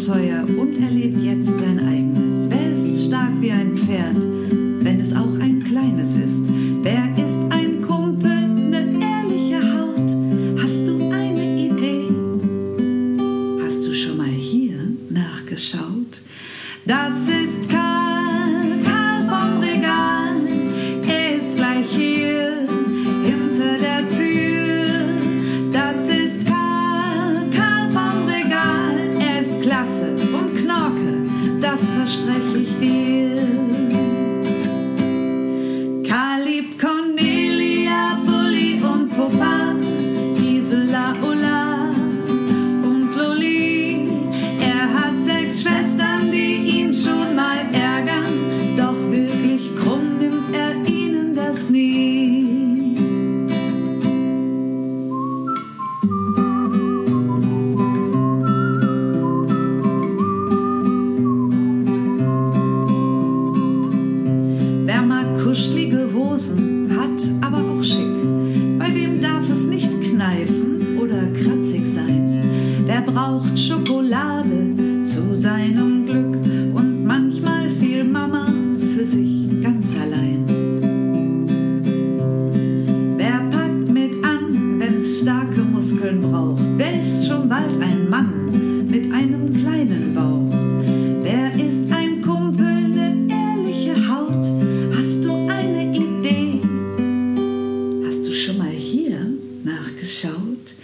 Abenteuer und erlebt jetzt Wilson. nachgeschaut.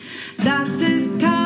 Das ist kein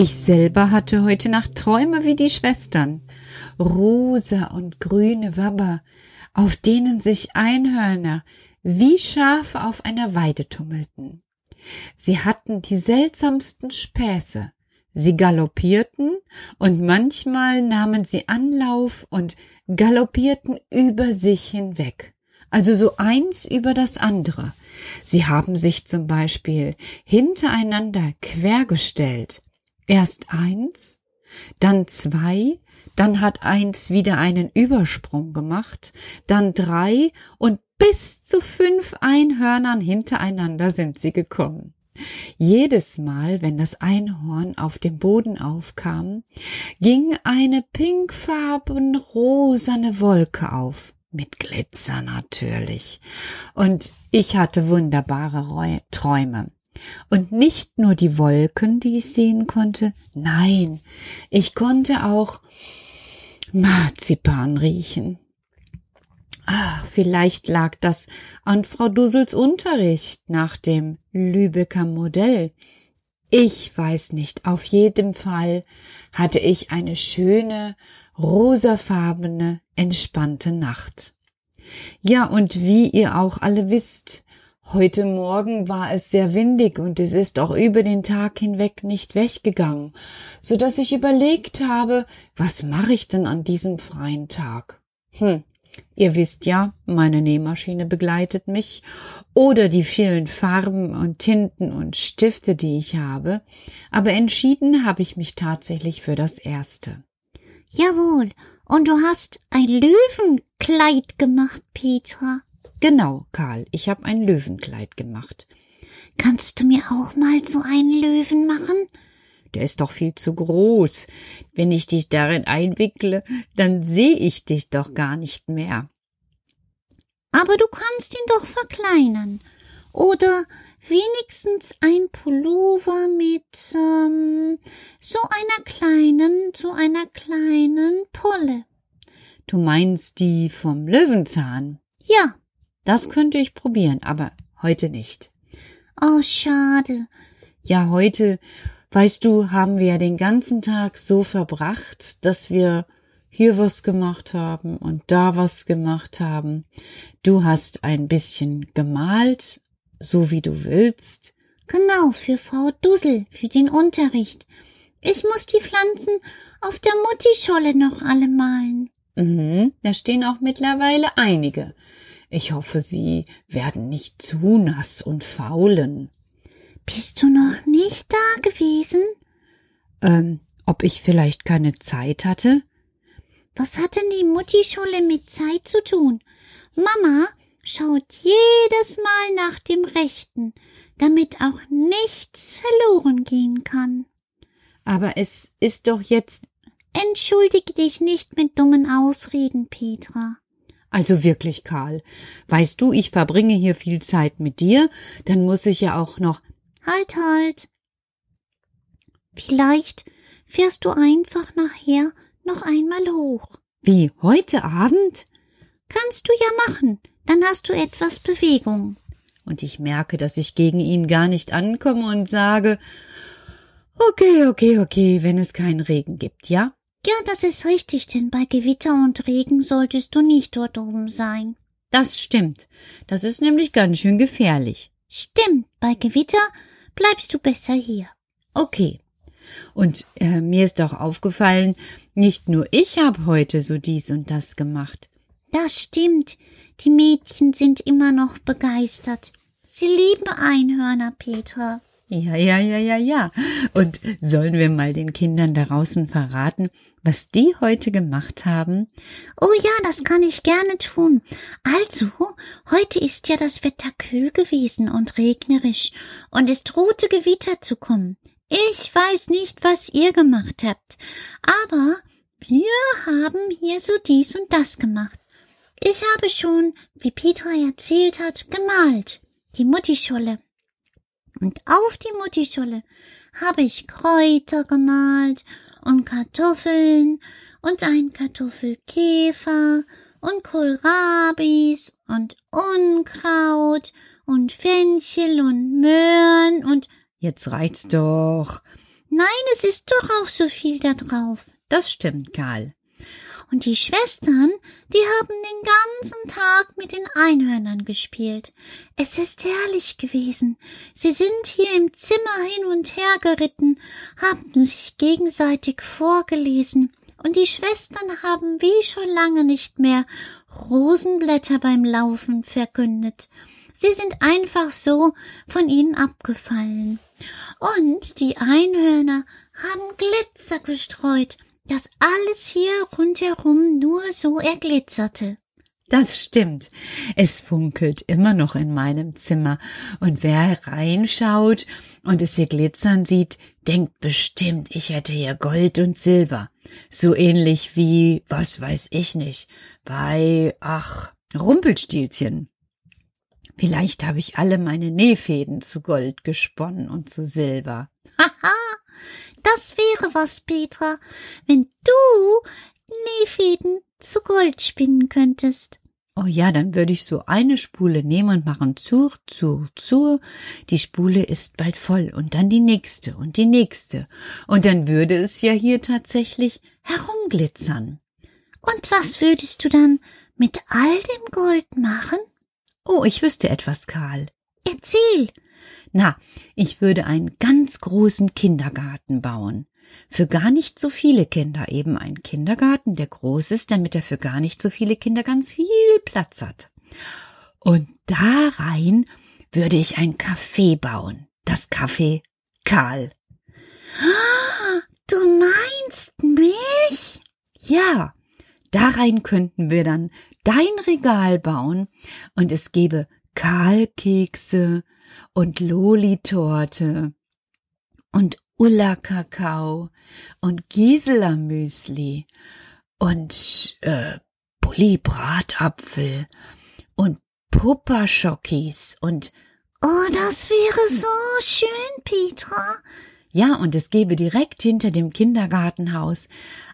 Ich selber hatte heute Nacht Träume wie die Schwestern. Rosa und grüne Wabber, auf denen sich Einhörner wie Schafe auf einer Weide tummelten. Sie hatten die seltsamsten Späße. Sie galoppierten und manchmal nahmen sie Anlauf und galoppierten über sich hinweg. Also so eins über das andere. Sie haben sich zum Beispiel hintereinander quergestellt Erst eins, dann zwei, dann hat eins wieder einen Übersprung gemacht, dann drei und bis zu fünf Einhörnern hintereinander sind sie gekommen. Jedes Mal, wenn das Einhorn auf dem Boden aufkam, ging eine pinkfarben rosane Wolke auf, mit Glitzer natürlich. Und ich hatte wunderbare Räu Träume. Und nicht nur die Wolken, die ich sehen konnte, nein, ich konnte auch Marzipan riechen. Ach, vielleicht lag das an Frau Dussels Unterricht nach dem Lübecker Modell. Ich weiß nicht, auf jeden Fall hatte ich eine schöne, rosafarbene, entspannte Nacht. Ja, und wie ihr auch alle wisst, heute Morgen war es sehr windig und es ist auch über den Tag hinweg nicht weggegangen, so dass ich überlegt habe, was mache ich denn an diesem freien Tag? Hm, Ihr wisst ja, meine Nähmaschine begleitet mich oder die vielen Farben und Tinten und Stifte, die ich habe, aber entschieden habe ich mich tatsächlich für das erste. Jawohl, und du hast ein Löwenkleid gemacht, Petra. Genau, Karl, ich habe ein Löwenkleid gemacht. Kannst du mir auch mal so einen Löwen machen? Der ist doch viel zu groß. Wenn ich dich darin einwickle, dann sehe ich dich doch gar nicht mehr. Aber du kannst ihn doch verkleinern. Oder wenigstens ein Pullover mit ähm, so einer kleinen, so einer kleinen Pulle. Du meinst die vom Löwenzahn? Ja. Das könnte ich probieren, aber heute nicht. Oh, schade. Ja, heute Weißt du, haben wir ja den ganzen Tag so verbracht, dass wir hier was gemacht haben und da was gemacht haben. Du hast ein bisschen gemalt, so wie du willst. Genau, für Frau Dussel, für den Unterricht. Ich muss die Pflanzen auf der Muttischolle noch alle malen. Mhm, da stehen auch mittlerweile einige. Ich hoffe, sie werden nicht zu nass und faulen. Bist du noch nicht da gewesen? Ähm, ob ich vielleicht keine Zeit hatte? Was hat denn die Muttischule mit Zeit zu tun? Mama schaut jedes Mal nach dem Rechten, damit auch nichts verloren gehen kann. Aber es ist doch jetzt. Entschuldige dich nicht mit dummen Ausreden, Petra. Also wirklich, Karl. Weißt du, ich verbringe hier viel Zeit mit dir, dann muss ich ja auch noch Halt, halt. Vielleicht fährst du einfach nachher noch einmal hoch. Wie, heute Abend? Kannst du ja machen, dann hast du etwas Bewegung. Und ich merke, dass ich gegen ihn gar nicht ankomme und sage, okay, okay, okay, wenn es keinen Regen gibt, ja? Ja, das ist richtig, denn bei Gewitter und Regen solltest du nicht dort oben sein. Das stimmt. Das ist nämlich ganz schön gefährlich. Stimmt, bei Gewitter bleibst du besser hier. Okay. Und äh, mir ist auch aufgefallen, nicht nur ich habe heute so dies und das gemacht. Das stimmt. Die Mädchen sind immer noch begeistert. Sie lieben Einhörner, Petra. Ja, ja, ja, ja, ja. Und sollen wir mal den Kindern da draußen verraten, was die heute gemacht haben? Oh ja, das kann ich gerne tun. Also, heute ist ja das Wetter kühl gewesen und regnerisch und es drohte Gewitter zu kommen. Ich weiß nicht, was ihr gemacht habt, aber wir haben hier so dies und das gemacht. Ich habe schon, wie Petra erzählt hat, gemalt. Die Muttischolle und auf die Muttischolle habe ich Kräuter gemalt und Kartoffeln und ein Kartoffelkäfer und Kohlrabis und Unkraut und Fenchel und Möhren und Jetzt reicht's doch. Nein, es ist doch auch so viel da drauf. Das stimmt, Karl. Und die Schwestern, die haben den ganzen Tag mit den Einhörnern gespielt. Es ist herrlich gewesen. Sie sind hier im Zimmer hin und her geritten, haben sich gegenseitig vorgelesen, und die Schwestern haben wie schon lange nicht mehr Rosenblätter beim Laufen verkündet. Sie sind einfach so von ihnen abgefallen. Und die Einhörner haben Glitzer gestreut, dass alles hier rundherum nur so erglitzerte. Das stimmt. Es funkelt immer noch in meinem Zimmer, und wer reinschaut und es hier glitzern sieht, denkt bestimmt, ich hätte hier Gold und Silber. So ähnlich wie, was weiß ich nicht, bei, ach, Rumpelstilzchen. Vielleicht habe ich alle meine Nähfäden zu Gold gesponnen und zu Silber. Haha, das wäre was, Petra, wenn du Nähfäden zu Gold spinnen könntest. Oh ja, dann würde ich so eine Spule nehmen und machen zur, zur, zur. Die Spule ist bald voll und dann die nächste und die nächste. Und dann würde es ja hier tatsächlich herumglitzern. Und was würdest du dann mit all dem Gold machen? Oh, ich wüsste etwas, Karl. Erzähl. Na, ich würde einen ganz großen Kindergarten bauen. Für gar nicht so viele Kinder eben ein Kindergarten, der groß ist, damit er für gar nicht so viele Kinder ganz viel Platz hat. Und da rein würde ich ein Café bauen. Das Café Karl. Du meinst mich? Ja, da rein könnten wir dann dein Regal bauen und es gäbe Kahlkekse und Loli-Torte und Ulla Kakao und Gisela Müsli und äh, Bulli Bratapfel und Puppa-Schokis und Oh, das wäre so schön, Petra. Ja, und es gäbe direkt hinter dem Kindergartenhaus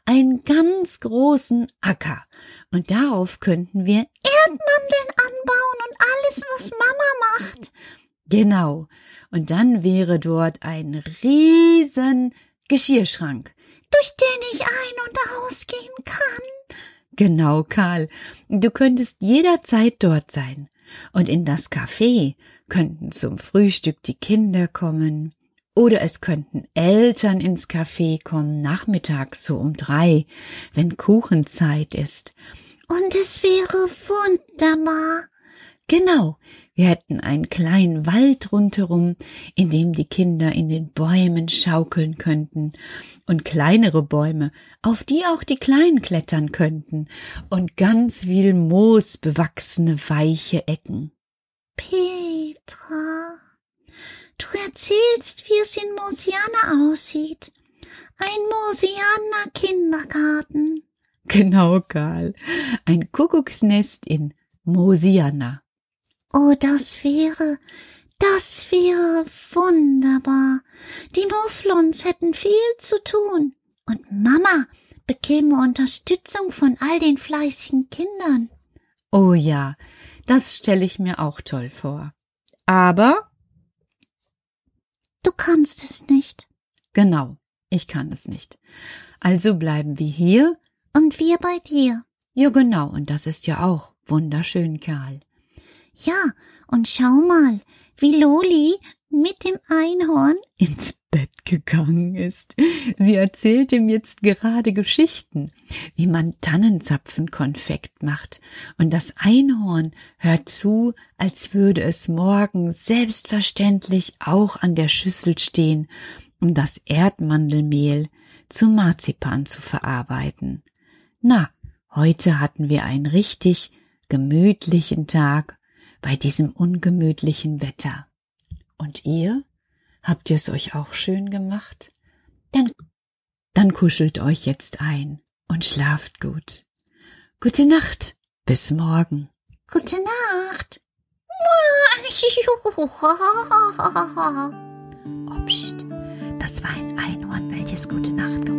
einen ganz großen Acker. Und darauf könnten wir Erdmandeln anbauen und alles, was Mama macht. Genau. Und dann wäre dort ein riesen Geschirrschrank. Durch den ich ein- und ausgehen kann. Genau, Karl. Du könntest jederzeit dort sein. Und in das Café könnten zum Frühstück die Kinder kommen. Oder es könnten Eltern ins Café kommen, nachmittags so um drei, wenn Kuchenzeit ist. Und es wäre wunderbar. Genau, wir hätten einen kleinen Wald rundherum, in dem die Kinder in den Bäumen schaukeln könnten, und kleinere Bäume, auf die auch die Kleinen klettern könnten, und ganz viel moosbewachsene weiche Ecken. Petra, du erzählst, wie es in Mosiana aussieht. Ein Mosianer Kindergarten. Genau, Karl, ein Kuckucksnest in Mosiana. Oh, das wäre, das wäre wunderbar. Die Mufflons hätten viel zu tun. Und Mama bekäme Unterstützung von all den fleißigen Kindern. Oh ja, das stelle ich mir auch toll vor. Aber Du kannst es nicht. genau, ich kann es nicht. Also bleiben wir hier. Und wir bei dir. Ja, genau, und das ist ja auch wunderschön, Karl. Ja, und schau mal, wie Loli mit dem Einhorn ins Bett gegangen ist. Sie erzählt ihm jetzt gerade Geschichten, wie man Tannenzapfenkonfekt macht, und das Einhorn hört zu, als würde es morgen selbstverständlich auch an der Schüssel stehen, um das Erdmandelmehl zu Marzipan zu verarbeiten. Na, heute hatten wir einen richtig gemütlichen Tag bei diesem ungemütlichen Wetter. Und ihr? Habt ihr es euch auch schön gemacht? Dann, dann kuschelt euch jetzt ein und schlaft gut. Gute Nacht. Bis morgen. Gute Nacht. Pst. Das war ein Einhorn, welches Gute Nacht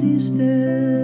denn